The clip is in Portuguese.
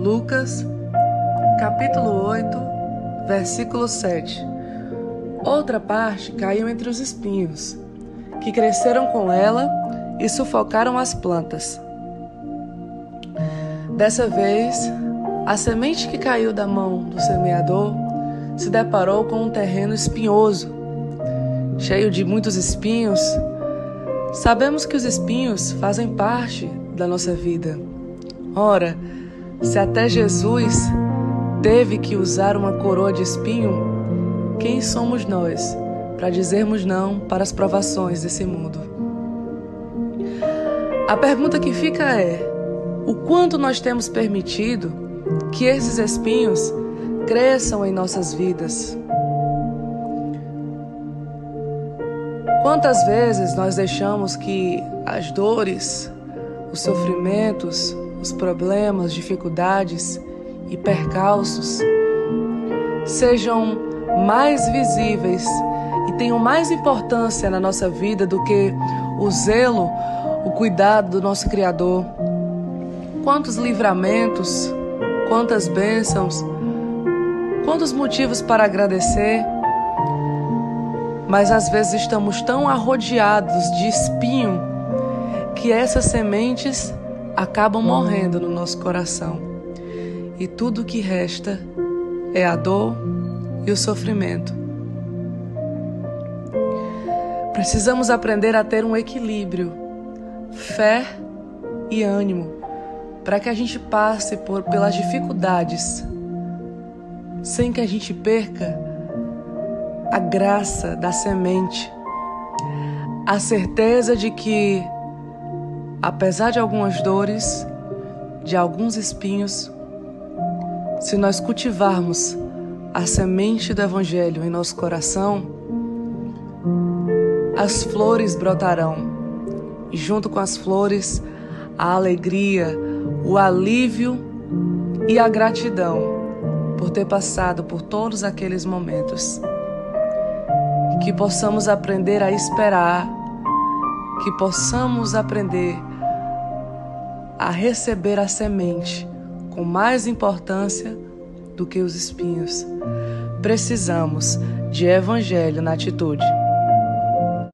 Lucas, capítulo 8, versículo 7. Outra parte caiu entre os espinhos, que cresceram com ela e sufocaram as plantas. Dessa vez, a semente que caiu da mão do semeador se deparou com um terreno espinhoso, cheio de muitos espinhos. Sabemos que os espinhos fazem parte da nossa vida. Ora, se até Jesus teve que usar uma coroa de espinho, quem somos nós para dizermos não para as provações desse mundo? A pergunta que fica é: o quanto nós temos permitido que esses espinhos cresçam em nossas vidas? Quantas vezes nós deixamos que as dores, os sofrimentos, os problemas, dificuldades e percalços sejam mais visíveis e tenham mais importância na nossa vida do que o zelo, o cuidado do nosso Criador. Quantos livramentos, quantas bênçãos, quantos motivos para agradecer, mas às vezes estamos tão arrodeados de espinho que essas sementes acabam morrendo no nosso coração. E tudo o que resta é a dor e o sofrimento. Precisamos aprender a ter um equilíbrio, fé e ânimo, para que a gente passe por pelas dificuldades sem que a gente perca a graça da semente, a certeza de que apesar de algumas dores, de alguns espinhos, se nós cultivarmos a semente do Evangelho em nosso coração, as flores brotarão, e junto com as flores, a alegria, o alívio e a gratidão por ter passado por todos aqueles momentos. Que possamos aprender a esperar, que possamos aprender a receber a semente com mais importância do que os espinhos. Precisamos de evangelho na atitude.